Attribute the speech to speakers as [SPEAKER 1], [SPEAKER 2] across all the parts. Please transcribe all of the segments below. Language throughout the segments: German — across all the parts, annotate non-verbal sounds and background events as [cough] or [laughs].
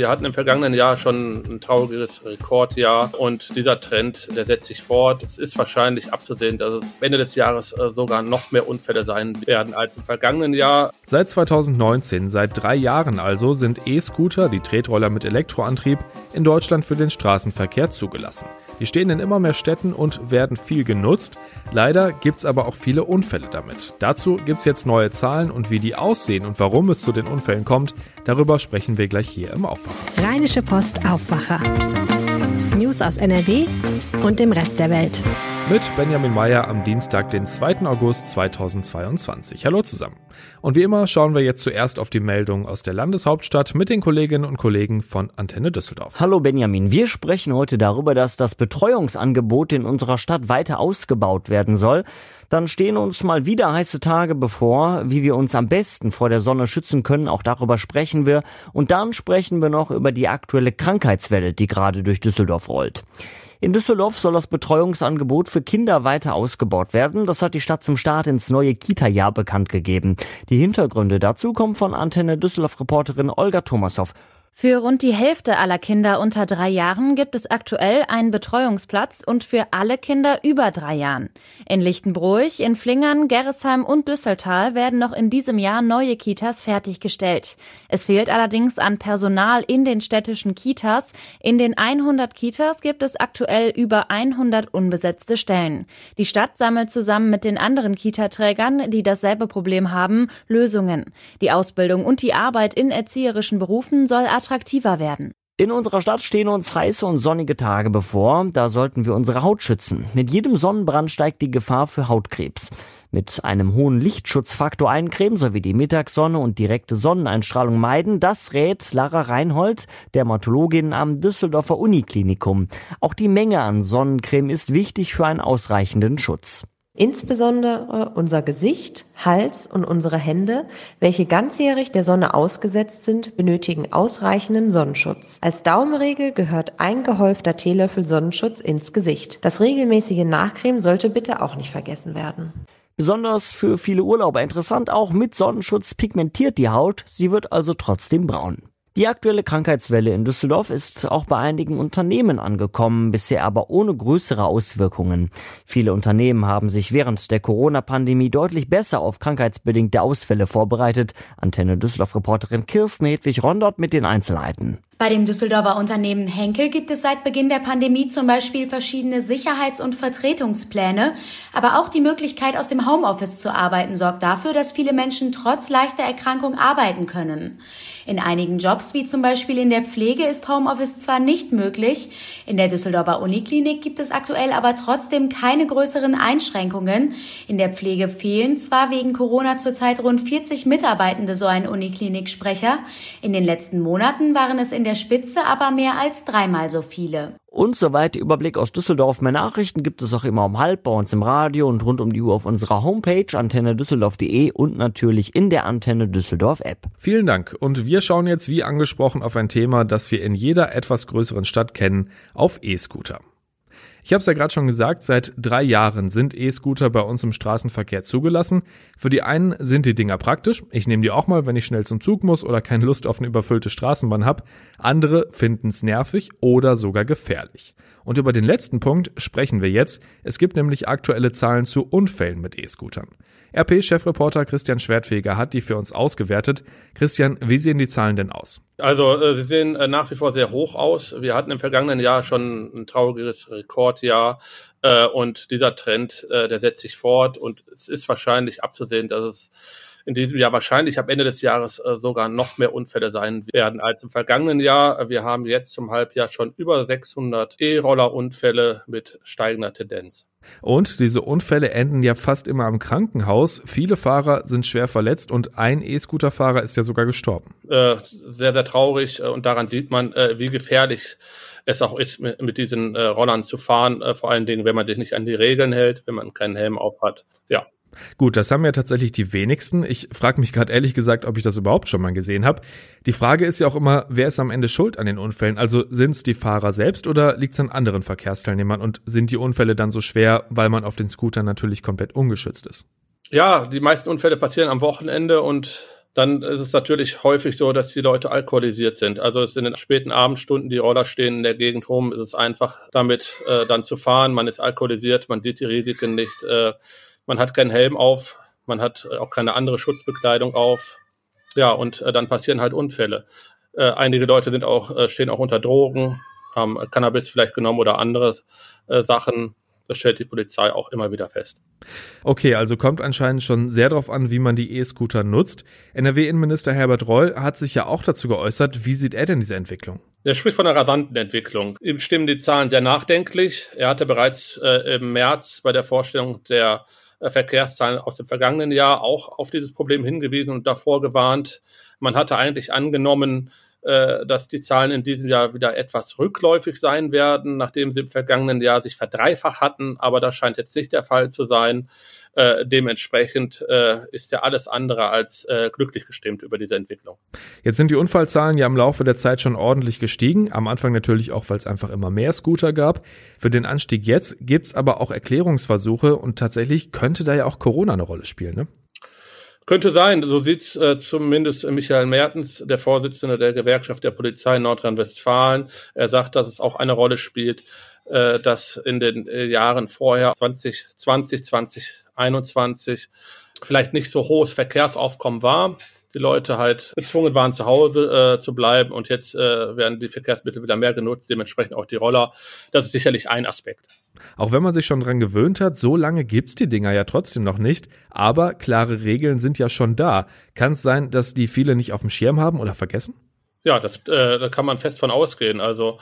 [SPEAKER 1] Wir hatten im vergangenen Jahr schon ein trauriges Rekordjahr und dieser Trend, der setzt sich fort. Es ist wahrscheinlich abzusehen, dass es Ende des Jahres äh, sogar noch mehr Unfälle sein werden als im vergangenen Jahr.
[SPEAKER 2] Seit 2019, seit drei Jahren also, sind E-Scooter, die Tretroller mit Elektroantrieb, in Deutschland für den Straßenverkehr zugelassen. Die stehen in immer mehr Städten und werden viel genutzt. Leider gibt es aber auch viele Unfälle damit. Dazu gibt es jetzt neue Zahlen und wie die aussehen und warum es zu den Unfällen kommt, darüber sprechen wir gleich hier im Aufwacher.
[SPEAKER 3] Rheinische Post Aufwacher. News aus NRW und dem Rest der Welt
[SPEAKER 2] mit Benjamin Meyer am Dienstag, den 2. August 2022. Hallo zusammen. Und wie immer schauen wir jetzt zuerst auf die Meldung aus der Landeshauptstadt mit den Kolleginnen und Kollegen von Antenne Düsseldorf.
[SPEAKER 4] Hallo Benjamin, wir sprechen heute darüber, dass das Betreuungsangebot in unserer Stadt weiter ausgebaut werden soll. Dann stehen uns mal wieder heiße Tage bevor, wie wir uns am besten vor der Sonne schützen können. Auch darüber sprechen wir. Und dann sprechen wir noch über die aktuelle Krankheitswelle, die gerade durch Düsseldorf rollt. In Düsseldorf soll das Betreuungsangebot für Kinder weiter ausgebaut werden. Das hat die Stadt zum Start ins neue Kita-Jahr bekannt gegeben. Die Hintergründe dazu kommen von Antenne Düsseldorf-Reporterin Olga Thomashoff.
[SPEAKER 5] Für rund die Hälfte aller Kinder unter drei Jahren gibt es aktuell einen Betreuungsplatz und für alle Kinder über drei Jahren. In Lichtenbruch, in Flingern, Gerresheim und Düsseltal werden noch in diesem Jahr neue Kitas fertiggestellt. Es fehlt allerdings an Personal in den städtischen Kitas. In den 100 Kitas gibt es aktuell über 100 unbesetzte Stellen. Die Stadt sammelt zusammen mit den anderen Kitaträgern, die dasselbe Problem haben, Lösungen. Die Ausbildung und die Arbeit in erzieherischen Berufen soll attraktiver werden.
[SPEAKER 4] In unserer Stadt stehen uns heiße und sonnige Tage bevor. Da sollten wir unsere Haut schützen. Mit jedem Sonnenbrand steigt die Gefahr für Hautkrebs. Mit einem hohen Lichtschutzfaktor eincremen sowie die Mittagssonne und direkte Sonneneinstrahlung meiden, das rät Lara Reinhold, Dermatologin am Düsseldorfer Uniklinikum. Auch die Menge an Sonnencreme ist wichtig für einen ausreichenden Schutz.
[SPEAKER 6] Insbesondere unser Gesicht, Hals und unsere Hände, welche ganzjährig der Sonne ausgesetzt sind, benötigen ausreichenden Sonnenschutz. Als Daumenregel gehört ein gehäufter Teelöffel Sonnenschutz ins Gesicht. Das regelmäßige Nachcremen sollte bitte auch nicht vergessen werden.
[SPEAKER 4] Besonders für viele Urlauber interessant, auch mit Sonnenschutz pigmentiert die Haut, sie wird also trotzdem braun. Die aktuelle Krankheitswelle in Düsseldorf ist auch bei einigen Unternehmen angekommen, bisher aber ohne größere Auswirkungen. Viele Unternehmen haben sich während der Corona-Pandemie deutlich besser auf krankheitsbedingte Ausfälle vorbereitet. Antenne Düsseldorf-Reporterin Kirsten Hedwig Rondort mit den Einzelheiten.
[SPEAKER 7] Bei dem Düsseldorfer Unternehmen Henkel gibt es seit Beginn der Pandemie zum Beispiel verschiedene Sicherheits- und Vertretungspläne, aber auch die Möglichkeit, aus dem Homeoffice zu arbeiten, sorgt dafür, dass viele Menschen trotz leichter Erkrankung arbeiten können. In einigen Jobs, wie zum Beispiel in der Pflege, ist Homeoffice zwar nicht möglich, in der Düsseldorfer Uniklinik gibt es aktuell aber trotzdem keine größeren Einschränkungen. In der Pflege fehlen zwar wegen Corona zurzeit rund 40 Mitarbeitende, so ein Unikliniksprecher. In den letzten Monaten waren es in der der Spitze aber mehr als dreimal so viele.
[SPEAKER 4] Und soweit Überblick aus Düsseldorf. Mehr Nachrichten gibt es auch immer um halb bei uns im Radio und rund um die Uhr auf unserer Homepage antennedüsseldorf.de und natürlich in der Antenne Düsseldorf App.
[SPEAKER 2] Vielen Dank. Und wir schauen jetzt wie angesprochen auf ein Thema, das wir in jeder etwas größeren Stadt kennen, auf E-Scooter. Ich habe es ja gerade schon gesagt, seit drei Jahren sind E-Scooter bei uns im Straßenverkehr zugelassen. Für die einen sind die Dinger praktisch. Ich nehme die auch mal, wenn ich schnell zum Zug muss oder keine Lust auf eine überfüllte Straßenbahn habe. Andere finden es nervig oder sogar gefährlich. Und über den letzten Punkt sprechen wir jetzt. Es gibt nämlich aktuelle Zahlen zu Unfällen mit E-Scootern. RP-Chefreporter Christian Schwertfeger hat die für uns ausgewertet. Christian, wie sehen die Zahlen denn aus?
[SPEAKER 1] Also äh, sie sehen äh, nach wie vor sehr hoch aus. Wir hatten im vergangenen Jahr schon ein trauriges Rekordjahr äh, und dieser Trend, der setzt sich fort und es ist wahrscheinlich abzusehen, dass es in diesem Jahr wahrscheinlich am Ende des Jahres äh, sogar noch mehr Unfälle sein werden als im vergangenen Jahr. Wir haben jetzt zum Halbjahr schon über 600 E-Roller-Unfälle mit steigender Tendenz.
[SPEAKER 2] Und diese Unfälle enden ja fast immer am Krankenhaus. Viele Fahrer sind schwer verletzt und ein E-Scooter-Fahrer ist ja sogar gestorben.
[SPEAKER 1] Äh, sehr, sehr traurig äh, und daran sieht man, äh, wie gefährlich es auch ist, mit, mit diesen äh, Rollern zu fahren. Äh, vor allen Dingen, wenn man sich nicht an die Regeln hält, wenn man keinen Helm auf hat. Ja,
[SPEAKER 2] Gut, das haben ja tatsächlich die wenigsten. Ich frage mich gerade ehrlich gesagt, ob ich das überhaupt schon mal gesehen habe. Die Frage ist ja auch immer, wer ist am Ende schuld an den Unfällen? Also sind es die Fahrer selbst oder liegt es an anderen Verkehrsteilnehmern? Und sind die Unfälle dann so schwer, weil man auf den Scootern natürlich komplett ungeschützt ist?
[SPEAKER 1] Ja, die meisten Unfälle passieren am Wochenende und dann ist es natürlich häufig so, dass die Leute alkoholisiert sind. Also es in den späten Abendstunden, die Roller stehen in der Gegend rum, ist es einfach damit äh, dann zu fahren. Man ist alkoholisiert, man sieht die Risiken nicht, äh, man hat keinen Helm auf, man hat auch keine andere Schutzbekleidung auf. Ja, und äh, dann passieren halt Unfälle. Äh, einige Leute sind auch, äh, stehen auch unter Drogen, haben Cannabis vielleicht genommen oder andere äh, Sachen. Das stellt die Polizei auch immer wieder fest.
[SPEAKER 2] Okay, also kommt anscheinend schon sehr darauf an, wie man die E-Scooter nutzt. NRW-Innenminister Herbert Reul hat sich ja auch dazu geäußert. Wie sieht er denn diese Entwicklung?
[SPEAKER 1] Er spricht von einer rasanten Entwicklung. Ihm stimmen die Zahlen sehr nachdenklich. Er hatte bereits äh, im März bei der Vorstellung der Verkehrszahlen aus dem vergangenen Jahr auch auf dieses Problem hingewiesen und davor gewarnt. Man hatte eigentlich angenommen, äh, dass die Zahlen in diesem Jahr wieder etwas rückläufig sein werden, nachdem sie im vergangenen Jahr sich verdreifacht hatten. Aber das scheint jetzt nicht der Fall zu sein. Äh, dementsprechend äh, ist er alles andere als äh, glücklich gestimmt über diese Entwicklung.
[SPEAKER 2] Jetzt sind die Unfallzahlen ja im Laufe der Zeit schon ordentlich gestiegen. Am Anfang natürlich auch, weil es einfach immer mehr Scooter gab. Für den Anstieg jetzt gibt's aber auch Erklärungsversuche und tatsächlich könnte da ja auch Corona eine Rolle spielen. Ne?
[SPEAKER 1] Könnte sein, so sieht's äh, zumindest Michael Mertens, der Vorsitzende der Gewerkschaft der Polizei Nordrhein-Westfalen. Er sagt, dass es auch eine Rolle spielt, äh, dass in den äh, Jahren vorher 2020, 2021 vielleicht nicht so hohes Verkehrsaufkommen war. Die Leute halt gezwungen waren, zu Hause äh, zu bleiben und jetzt äh, werden die Verkehrsmittel wieder mehr genutzt, dementsprechend auch die Roller. Das ist sicherlich ein Aspekt.
[SPEAKER 2] Auch wenn man sich schon dran gewöhnt hat, so lange gibt's die Dinger ja trotzdem noch nicht. Aber klare Regeln sind ja schon da. Kann es sein, dass die viele nicht auf dem Schirm haben oder vergessen?
[SPEAKER 1] Ja, das, äh, da kann man fest von ausgehen. Also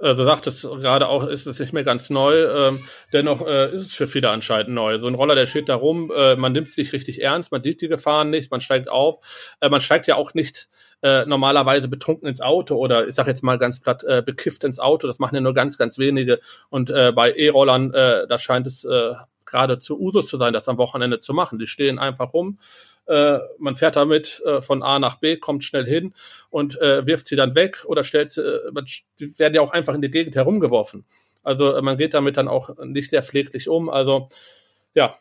[SPEAKER 1] äh, du sagtest gerade auch, ist es nicht mehr ganz neu. Ähm, dennoch äh, ist es für viele anscheinend neu. So ein Roller, der steht da rum, äh, man nimmt es nicht richtig ernst, man sieht die Gefahren nicht, man steigt auf. Äh, man steigt ja auch nicht äh, normalerweise betrunken ins Auto oder ich sag jetzt mal ganz platt äh, bekifft ins Auto. Das machen ja nur ganz, ganz wenige. Und äh, bei E-Rollern, äh, da scheint es äh, gerade zu Usus zu sein, das am Wochenende zu machen. Die stehen einfach rum. Äh, man fährt damit äh, von A nach B, kommt schnell hin und äh, wirft sie dann weg oder stellt sie, äh, die werden ja auch einfach in die Gegend herumgeworfen. Also äh, man geht damit dann auch nicht sehr pfleglich um. Also ja,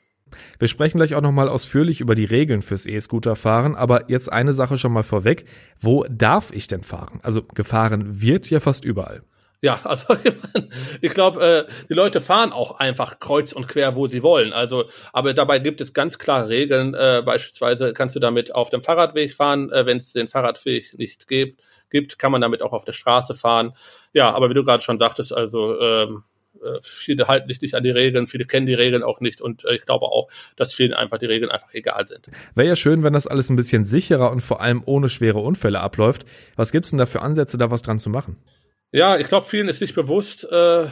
[SPEAKER 2] wir sprechen gleich auch nochmal ausführlich über die Regeln fürs E-Scooter-Fahren, aber jetzt eine Sache schon mal vorweg. Wo darf ich denn fahren? Also gefahren wird ja fast überall.
[SPEAKER 1] Ja, also [laughs] ich glaube, äh, die Leute fahren auch einfach kreuz und quer, wo sie wollen. Also, aber dabei gibt es ganz klare Regeln. Äh, beispielsweise kannst du damit auf dem Fahrradweg fahren, äh, wenn es den Fahrradweg nicht gibt, gibt, kann man damit auch auf der Straße fahren. Ja, aber wie du gerade schon sagtest, also ähm, äh, viele halten sich nicht an die Regeln, viele kennen die Regeln auch nicht und äh, ich glaube auch, dass vielen einfach die Regeln einfach egal sind.
[SPEAKER 2] Wäre ja schön, wenn das alles ein bisschen sicherer und vor allem ohne schwere Unfälle abläuft. Was gibt's denn da für Ansätze, da was dran zu machen?
[SPEAKER 1] Ja, ich glaube, vielen ist nicht bewusst, äh,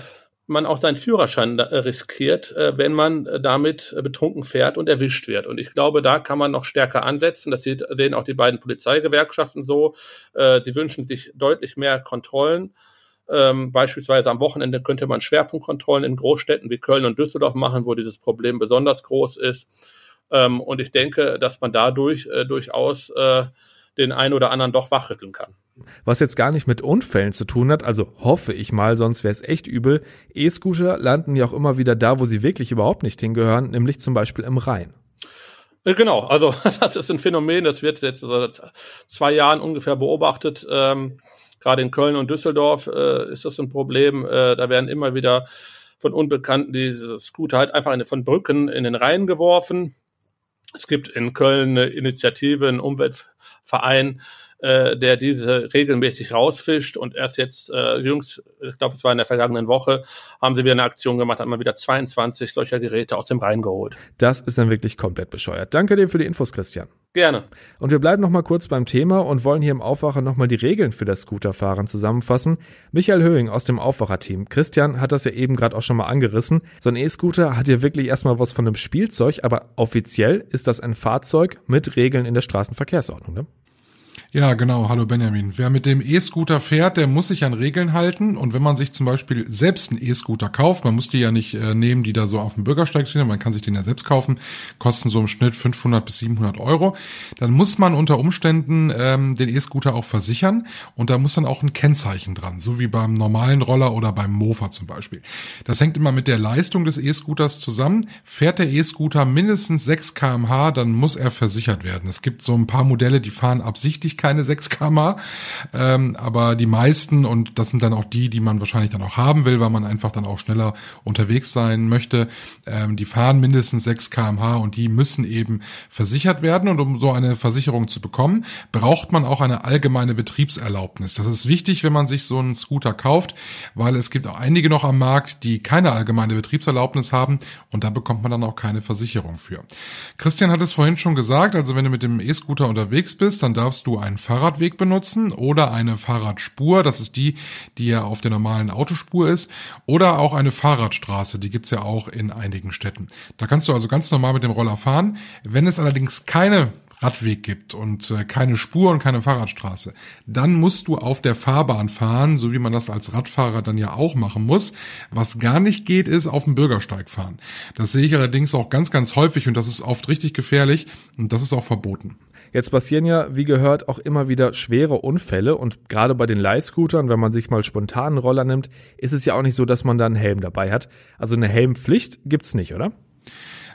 [SPEAKER 1] man auch seinen Führerschein äh, riskiert, äh, wenn man äh, damit betrunken fährt und erwischt wird. Und ich glaube, da kann man noch stärker ansetzen. Das sehen auch die beiden Polizeigewerkschaften so. Sie wünschen sich deutlich mehr Kontrollen. Ähm, beispielsweise am Wochenende könnte man Schwerpunktkontrollen in Großstädten wie Köln und Düsseldorf machen, wo dieses Problem besonders groß ist. Ähm, und ich denke, dass man dadurch äh, durchaus äh, den einen oder anderen doch wachrütteln kann.
[SPEAKER 2] Was jetzt gar nicht mit Unfällen zu tun hat, also hoffe ich mal, sonst wäre es echt übel. E-Scooter landen ja auch immer wieder da, wo sie wirklich überhaupt nicht hingehören, nämlich zum Beispiel im Rhein.
[SPEAKER 1] Äh, genau, also [laughs] das ist ein Phänomen, das wird jetzt seit zwei Jahren ungefähr beobachtet. Ähm, gerade in Köln und Düsseldorf äh, ist das ein Problem. Äh, da werden immer wieder von Unbekannten diese Scooter halt einfach von Brücken in den Rhein geworfen. Es gibt in Köln eine Initiative, einen Umweltverein, äh, der diese regelmäßig rausfischt und erst jetzt äh, jüngst, ich glaube, es war in der vergangenen Woche, haben sie wieder eine Aktion gemacht, haben mal wieder 22 solcher Geräte aus dem Rhein geholt.
[SPEAKER 2] Das ist dann wirklich komplett bescheuert. Danke dir für die Infos, Christian.
[SPEAKER 1] Gerne.
[SPEAKER 2] Und wir bleiben noch mal kurz beim Thema und wollen hier im Aufwacher noch mal die Regeln für das Scooterfahren zusammenfassen. Michael Höhing aus dem Aufwacher-Team. Christian hat das ja eben gerade auch schon mal angerissen. So ein E-Scooter hat ja wirklich erstmal was von einem Spielzeug, aber offiziell ist das ein Fahrzeug mit Regeln in der Straßenverkehrsordnung, ne?
[SPEAKER 8] Ja, genau. Hallo Benjamin. Wer mit dem E-Scooter fährt, der muss sich an Regeln halten. Und wenn man sich zum Beispiel selbst einen E-Scooter kauft, man muss die ja nicht äh, nehmen, die da so auf dem Bürgersteig stehen, man kann sich den ja selbst kaufen, kosten so im Schnitt 500 bis 700 Euro, dann muss man unter Umständen ähm, den E-Scooter auch versichern und da muss dann auch ein Kennzeichen dran, so wie beim normalen Roller oder beim Mofa zum Beispiel. Das hängt immer mit der Leistung des E-Scooters zusammen. Fährt der E-Scooter mindestens 6 kmh, dann muss er versichert werden. Es gibt so ein paar Modelle, die fahren absichtlich keine 6 km, ähm, aber die meisten, und das sind dann auch die, die man wahrscheinlich dann auch haben will, weil man einfach dann auch schneller unterwegs sein möchte, ähm, die fahren mindestens 6 kmh und die müssen eben versichert werden. Und um so eine Versicherung zu bekommen, braucht man auch eine allgemeine Betriebserlaubnis. Das ist wichtig, wenn man sich so einen Scooter kauft, weil es gibt auch einige noch am Markt, die keine allgemeine Betriebserlaubnis haben und da bekommt man dann auch keine Versicherung für. Christian hat es vorhin schon gesagt, also wenn du mit dem E-Scooter unterwegs bist, dann darfst du einen Fahrradweg benutzen oder eine Fahrradspur, das ist die, die ja auf der normalen Autospur ist, oder auch eine Fahrradstraße, die gibt's ja auch in einigen Städten. Da kannst du also ganz normal mit dem Roller fahren. Wenn es allerdings keine Radweg gibt und äh, keine Spur und keine Fahrradstraße, dann musst du auf der Fahrbahn fahren, so wie man das als Radfahrer dann ja auch machen muss. Was gar nicht geht, ist auf dem Bürgersteig fahren. Das sehe ich allerdings auch ganz, ganz häufig und das ist oft richtig gefährlich und das ist auch verboten.
[SPEAKER 2] Jetzt passieren ja, wie gehört, auch immer wieder schwere Unfälle und gerade bei den Leihscootern, wenn man sich mal spontan einen Roller nimmt, ist es ja auch nicht so, dass man da einen Helm dabei hat. Also eine Helmpflicht gibt's nicht, oder?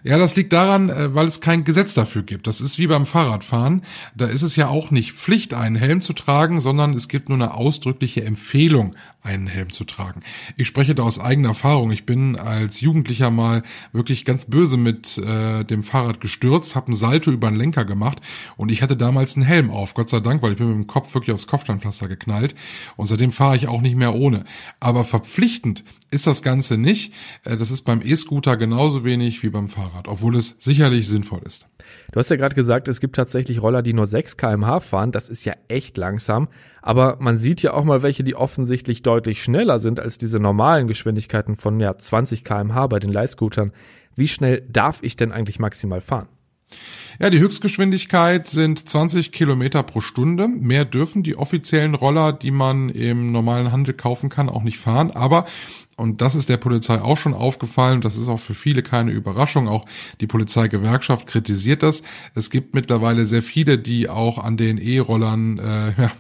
[SPEAKER 8] Ja, das liegt daran, äh, weil es kein Gesetz dafür gibt. Das ist wie beim Fahrradfahren. Da ist es ja auch nicht Pflicht, einen Helm zu tragen, sondern es gibt nur eine ausdrückliche Empfehlung, einen Helm zu tragen. Ich spreche da aus eigener Erfahrung. Ich bin als Jugendlicher mal wirklich ganz böse mit äh, dem Fahrrad gestürzt, habe einen Salto über den Lenker gemacht und ich hatte damals einen Helm auf, Gott sei Dank, weil ich bin mit dem Kopf wirklich aufs Kopfsteinpflaster geknallt und seitdem fahre ich auch nicht mehr ohne. Aber verpflichtend ist das Ganze nicht. Äh, das ist beim E-Scooter genauso wenig wie beim Fahrrad, obwohl es sicherlich sinnvoll ist.
[SPEAKER 2] Du hast ja gerade gesagt, es gibt tatsächlich Roller, die nur 6 kmh fahren. Das ist ja echt langsam. Aber man sieht ja auch mal welche, die offensichtlich deutlich schneller sind als diese normalen Geschwindigkeiten von ja, 20 kmh bei den Leihscootern. Wie schnell darf ich denn eigentlich maximal fahren?
[SPEAKER 8] Ja, die Höchstgeschwindigkeit sind 20 Kilometer pro Stunde. Mehr dürfen die offiziellen Roller, die man im normalen Handel kaufen kann, auch nicht fahren. Aber und das ist der Polizei auch schon aufgefallen. Das ist auch für viele keine Überraschung. Auch die Polizeigewerkschaft kritisiert das. Es gibt mittlerweile sehr viele, die auch an den E-Rollern äh, ja,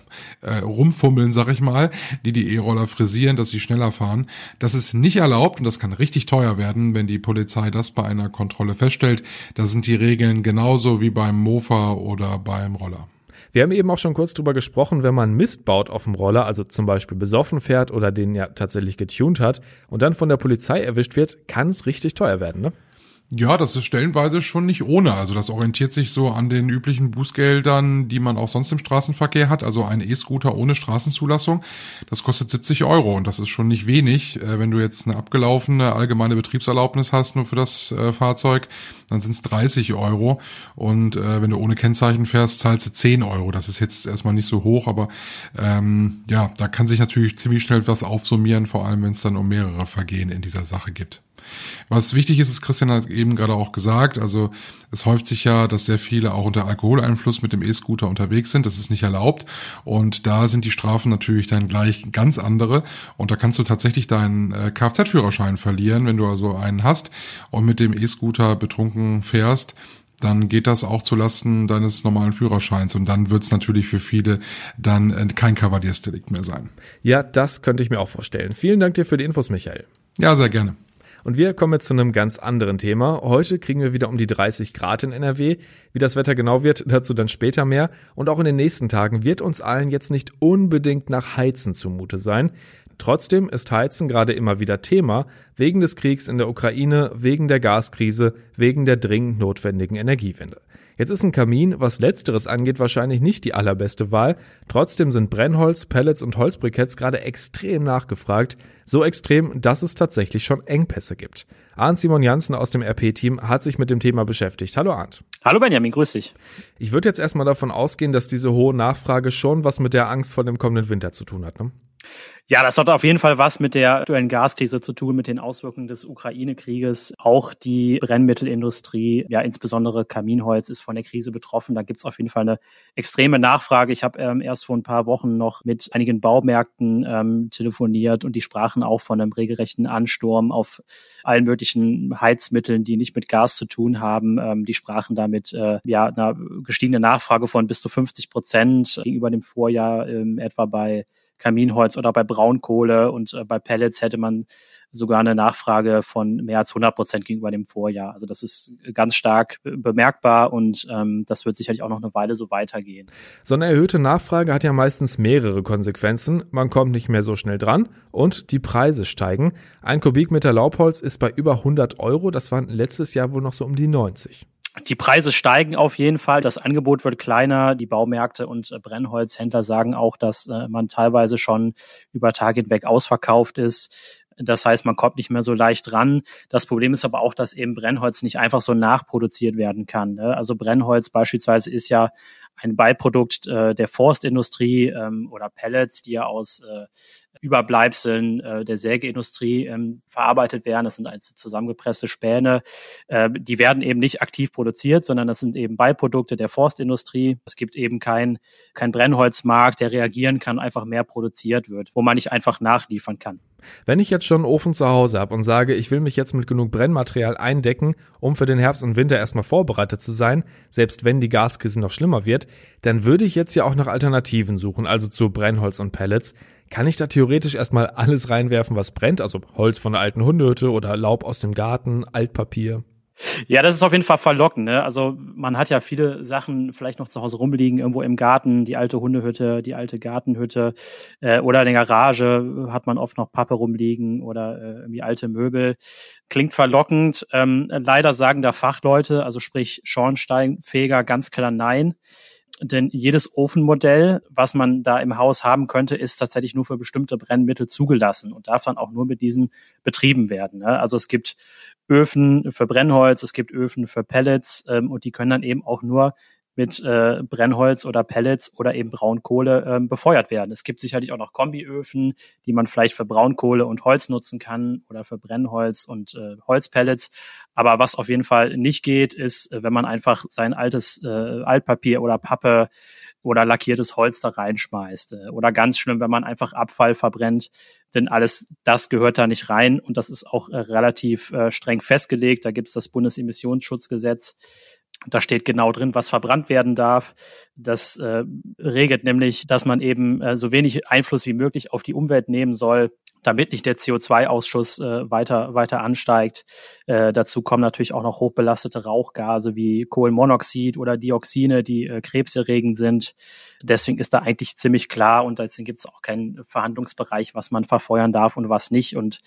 [SPEAKER 8] äh, rumfummeln, sag ich mal, die die E-Roller frisieren, dass sie schneller fahren. Das ist nicht erlaubt und das kann richtig teuer werden, wenn die Polizei das bei einer Kontrolle feststellt. Da sind die Regeln genauso wie beim Mofa oder beim Roller.
[SPEAKER 2] Wir haben eben auch schon kurz drüber gesprochen, wenn man Mist baut auf dem Roller, also zum Beispiel besoffen fährt oder den ja tatsächlich getuned hat und dann von der Polizei erwischt wird, kann es richtig teuer werden, ne?
[SPEAKER 8] Ja, das ist stellenweise schon nicht ohne. Also das orientiert sich so an den üblichen Bußgeldern, die man auch sonst im Straßenverkehr hat. Also ein E-Scooter ohne Straßenzulassung, das kostet 70 Euro und das ist schon nicht wenig. Äh, wenn du jetzt eine abgelaufene allgemeine Betriebserlaubnis hast nur für das äh, Fahrzeug, dann sind es 30 Euro. Und äh, wenn du ohne Kennzeichen fährst, zahlst du 10 Euro. Das ist jetzt erstmal nicht so hoch, aber ähm, ja, da kann sich natürlich ziemlich schnell was aufsummieren, vor allem wenn es dann um mehrere Vergehen in dieser Sache gibt. Was wichtig ist, ist Christian hat eben gerade auch gesagt, also es häuft sich ja, dass sehr viele auch unter Alkoholeinfluss mit dem E-Scooter unterwegs sind. Das ist nicht erlaubt. Und da sind die Strafen natürlich dann gleich ganz andere. Und da kannst du tatsächlich deinen äh, Kfz-Führerschein verlieren, wenn du also einen hast und mit dem E-Scooter betrunken fährst dann geht das auch zulasten deines normalen Führerscheins und dann wird es natürlich für viele dann äh, kein Kavaliersdelikt mehr sein.
[SPEAKER 2] Ja, das könnte ich mir auch vorstellen. Vielen Dank dir für die Infos, Michael.
[SPEAKER 8] Ja, sehr gerne.
[SPEAKER 2] Und wir kommen jetzt zu einem ganz anderen Thema. Heute kriegen wir wieder um die 30 Grad in NRW. Wie das Wetter genau wird, dazu dann später mehr. Und auch in den nächsten Tagen wird uns allen jetzt nicht unbedingt nach Heizen zumute sein. Trotzdem ist Heizen gerade immer wieder Thema, wegen des Kriegs in der Ukraine, wegen der Gaskrise, wegen der dringend notwendigen Energiewende. Jetzt ist ein Kamin, was letzteres angeht, wahrscheinlich nicht die allerbeste Wahl. Trotzdem sind Brennholz, Pellets und Holzbriketts gerade extrem nachgefragt. So extrem, dass es tatsächlich schon Engpässe gibt. Arndt Simon Janssen aus dem RP-Team hat sich mit dem Thema beschäftigt. Hallo Arndt.
[SPEAKER 9] Hallo Benjamin, grüß dich.
[SPEAKER 2] Ich würde jetzt erstmal davon ausgehen, dass diese hohe Nachfrage schon was mit der Angst vor dem kommenden Winter zu tun hat. Ne?
[SPEAKER 9] Ja, das hat auf jeden Fall was mit der aktuellen Gaskrise zu tun, mit den Auswirkungen des Ukraine-Krieges. Auch die Brennmittelindustrie, ja insbesondere Kaminholz, ist von der Krise betroffen. Da gibt es auf jeden Fall eine extreme Nachfrage. Ich habe ähm, erst vor ein paar Wochen noch mit einigen Baumärkten ähm, telefoniert und die sprachen auch von einem regelrechten Ansturm auf allen möglichen Heizmitteln, die nicht mit Gas zu tun haben. Ähm, die sprachen damit äh, ja einer gestiegenen Nachfrage von bis zu 50 Prozent gegenüber dem Vorjahr ähm, etwa bei Kaminholz oder bei Braunkohle und äh, bei Pellets hätte man sogar eine Nachfrage von mehr als 100 Prozent gegenüber dem Vorjahr. Also das ist ganz stark bemerkbar und ähm, das wird sicherlich auch noch eine Weile so weitergehen.
[SPEAKER 2] So eine erhöhte Nachfrage hat ja meistens mehrere Konsequenzen. Man kommt nicht mehr so schnell dran und die Preise steigen. Ein Kubikmeter Laubholz ist bei über 100 Euro. Das waren letztes Jahr wohl noch so um die 90.
[SPEAKER 9] Die Preise steigen auf jeden Fall, das Angebot wird kleiner, die Baumärkte und äh, Brennholzhändler sagen auch, dass äh, man teilweise schon über Tage hinweg ausverkauft ist. Das heißt, man kommt nicht mehr so leicht ran. Das Problem ist aber auch, dass eben Brennholz nicht einfach so nachproduziert werden kann. Ne? Also Brennholz beispielsweise ist ja ein Beiprodukt äh, der Forstindustrie ähm, oder Pellets, die ja aus Überbleibseln äh, der Sägeindustrie ähm, verarbeitet werden. Das sind also zusammengepresste Späne. Äh, die werden eben nicht aktiv produziert, sondern das sind eben Beiprodukte der Forstindustrie. Es gibt eben kein, kein Brennholzmarkt, der reagieren kann, einfach mehr produziert wird, wo man nicht einfach nachliefern kann.
[SPEAKER 2] Wenn ich jetzt schon einen Ofen zu Hause habe und sage, ich will mich jetzt mit genug Brennmaterial eindecken, um für den Herbst und Winter erstmal vorbereitet zu sein, selbst wenn die Gaskrise noch schlimmer wird, dann würde ich jetzt ja auch nach Alternativen suchen, also zu Brennholz und Pellets. Kann ich da theoretisch erstmal alles reinwerfen, was brennt? Also Holz von der alten Hundehütte oder Laub aus dem Garten, Altpapier?
[SPEAKER 9] Ja, das ist auf jeden Fall verlockend. Ne? Also man hat ja viele Sachen vielleicht noch zu Hause rumliegen, irgendwo im Garten, die alte Hundehütte, die alte Gartenhütte äh, oder in der Garage hat man oft noch Pappe rumliegen oder äh, irgendwie alte Möbel. Klingt verlockend. Ähm, leider sagen da Fachleute, also sprich Schornsteinfeger, ganz klar nein. Denn jedes Ofenmodell, was man da im Haus haben könnte, ist tatsächlich nur für bestimmte Brennmittel zugelassen und darf dann auch nur mit diesen betrieben werden. Ne? Also es gibt Öfen für Brennholz, es gibt Öfen für Pellets ähm, und die können dann eben auch nur mit äh, Brennholz oder Pellets oder eben Braunkohle ähm, befeuert werden. Es gibt sicherlich auch noch Kombiöfen, die man vielleicht für Braunkohle und Holz nutzen kann oder für Brennholz und äh, Holzpellets. Aber was auf jeden Fall nicht geht, ist, äh, wenn man einfach sein altes äh, Altpapier oder Pappe oder lackiertes Holz da reinschmeißt. Äh, oder ganz schlimm, wenn man einfach Abfall verbrennt, denn alles das gehört da nicht rein und das ist auch äh, relativ äh, streng festgelegt. Da gibt es das Bundesemissionsschutzgesetz da steht genau drin, was verbrannt werden darf. Das äh, regelt nämlich, dass man eben äh, so wenig Einfluss wie möglich auf die Umwelt nehmen soll damit nicht der CO2-Ausschuss äh, weiter, weiter ansteigt. Äh, dazu kommen natürlich auch noch hochbelastete Rauchgase wie Kohlenmonoxid oder Dioxine, die äh, krebserregend sind. Deswegen ist da eigentlich ziemlich klar und deswegen gibt es auch keinen Verhandlungsbereich, was man verfeuern darf und was nicht. Und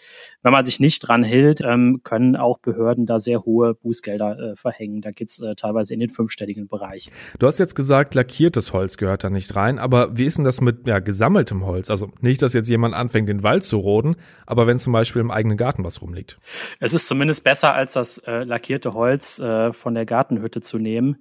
[SPEAKER 9] wenn man sich nicht dran hält, ähm, können auch Behörden da sehr hohe Bußgelder äh, verhängen. Da geht's äh, teilweise in den fünfstelligen Bereich.
[SPEAKER 2] Du hast jetzt gesagt, lackiertes Holz gehört da nicht rein, aber wie ist denn das mit ja, gesammeltem Holz? Also nicht, dass jetzt jemand anfängt, den Wald zu roden, aber wenn zum Beispiel im eigenen Garten was rumliegt.
[SPEAKER 9] Es ist zumindest besser, als das äh, lackierte Holz äh, von der Gartenhütte zu nehmen.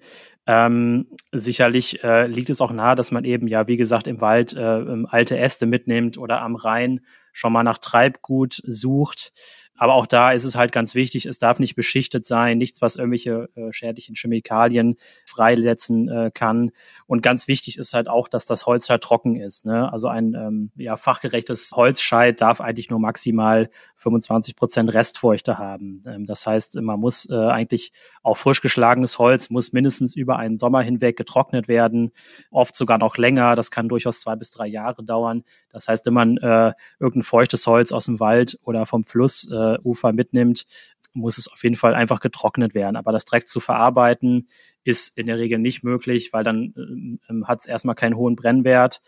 [SPEAKER 9] Ähm, sicherlich äh, liegt es auch nahe, dass man eben ja, wie gesagt, im Wald äh, alte Äste mitnimmt oder am Rhein schon mal nach Treibgut sucht. Aber auch da ist es halt ganz wichtig, es darf nicht beschichtet sein, nichts, was irgendwelche äh, schädlichen Chemikalien freisetzen äh, kann. Und ganz wichtig ist halt auch, dass das Holz halt trocken ist. Ne? Also ein ähm, ja, fachgerechtes Holzscheit darf eigentlich nur maximal 25 Prozent Restfeuchte haben. Ähm, das heißt, man muss äh, eigentlich auch frisch geschlagenes Holz muss mindestens über einen Sommer hinweg getrocknet werden, oft sogar noch länger. Das kann durchaus zwei bis drei Jahre dauern. Das heißt, wenn man äh, irgendein feuchtes Holz aus dem Wald oder vom Flussufer äh, mitnimmt, muss es auf jeden Fall einfach getrocknet werden. Aber das direkt zu verarbeiten ist in der Regel nicht möglich, weil dann äh, hat es erstmal keinen hohen Brennwert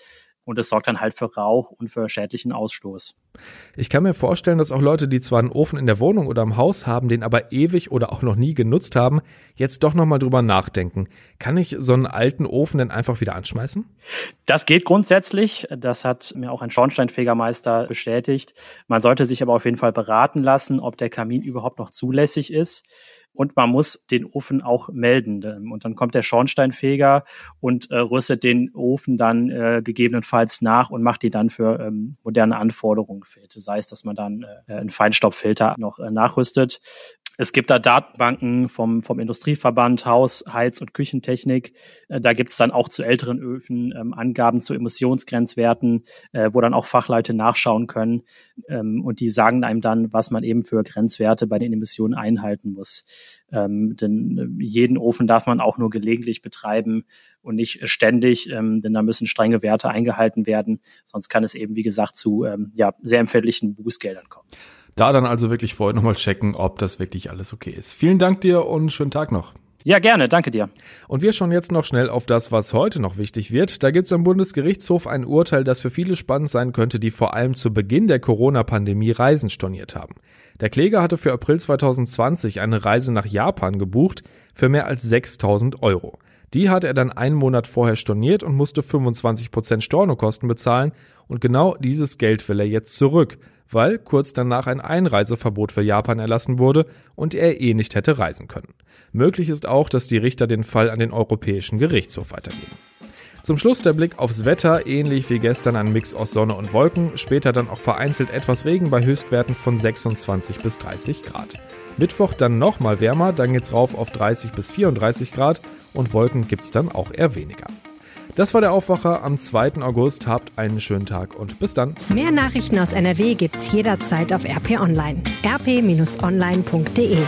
[SPEAKER 9] und es sorgt dann halt für Rauch und für schädlichen Ausstoß.
[SPEAKER 2] Ich kann mir vorstellen, dass auch Leute, die zwar einen Ofen in der Wohnung oder im Haus haben, den aber ewig oder auch noch nie genutzt haben, jetzt doch nochmal drüber nachdenken. Kann ich so einen alten Ofen denn einfach wieder anschmeißen?
[SPEAKER 9] Das geht grundsätzlich. Das hat mir auch ein Schornsteinfegermeister bestätigt. Man sollte sich aber auf jeden Fall beraten lassen, ob der Kamin überhaupt noch zulässig ist. Und man muss den Ofen auch melden. Und dann kommt der Schornsteinfeger und äh, rüstet den Ofen dann äh, gegebenenfalls nach und macht die dann für ähm, moderne Anforderungen fit. Sei es, dass man dann äh, einen Feinstaubfilter noch äh, nachrüstet. Es gibt da Datenbanken vom, vom Industrieverband Haus, Heiz- und Küchentechnik. Äh, da gibt's dann auch zu älteren Öfen ähm, Angaben zu Emissionsgrenzwerten, äh, wo dann auch Fachleute nachschauen können. Ähm, und die sagen einem dann, was man eben für Grenzwerte bei den Emissionen einhalten muss. Ähm, denn äh, jeden Ofen darf man auch nur gelegentlich betreiben und nicht ständig, ähm, denn da müssen strenge Werte eingehalten werden. Sonst kann es eben, wie gesagt, zu ähm, ja, sehr empfindlichen Bußgeldern kommen.
[SPEAKER 2] Da dann also wirklich vorher nochmal checken, ob das wirklich alles okay ist. Vielen Dank dir und schönen Tag noch.
[SPEAKER 9] Ja, gerne, danke dir.
[SPEAKER 2] Und wir schauen jetzt noch schnell auf das, was heute noch wichtig wird. Da gibt es am Bundesgerichtshof ein Urteil, das für viele spannend sein könnte, die vor allem zu Beginn der Corona-Pandemie Reisen storniert haben. Der Kläger hatte für April 2020 eine Reise nach Japan gebucht für mehr als 6000 Euro. Die hat er dann einen Monat vorher storniert und musste 25% Stornokosten bezahlen und genau dieses Geld will er jetzt zurück weil kurz danach ein Einreiseverbot für Japan erlassen wurde und er eh nicht hätte reisen können. Möglich ist auch, dass die Richter den Fall an den Europäischen Gerichtshof weitergeben. Zum Schluss der Blick aufs Wetter, ähnlich wie gestern ein Mix aus Sonne und Wolken, später dann auch vereinzelt etwas Regen bei Höchstwerten von 26 bis 30 Grad. Mittwoch dann nochmal wärmer, dann geht's rauf auf 30 bis 34 Grad und Wolken gibt's dann auch eher weniger. Das war der Aufwacher am 2. August. Habt einen schönen Tag und bis dann.
[SPEAKER 3] Mehr Nachrichten aus NRW gibt's jederzeit auf RP Online. rp-online.de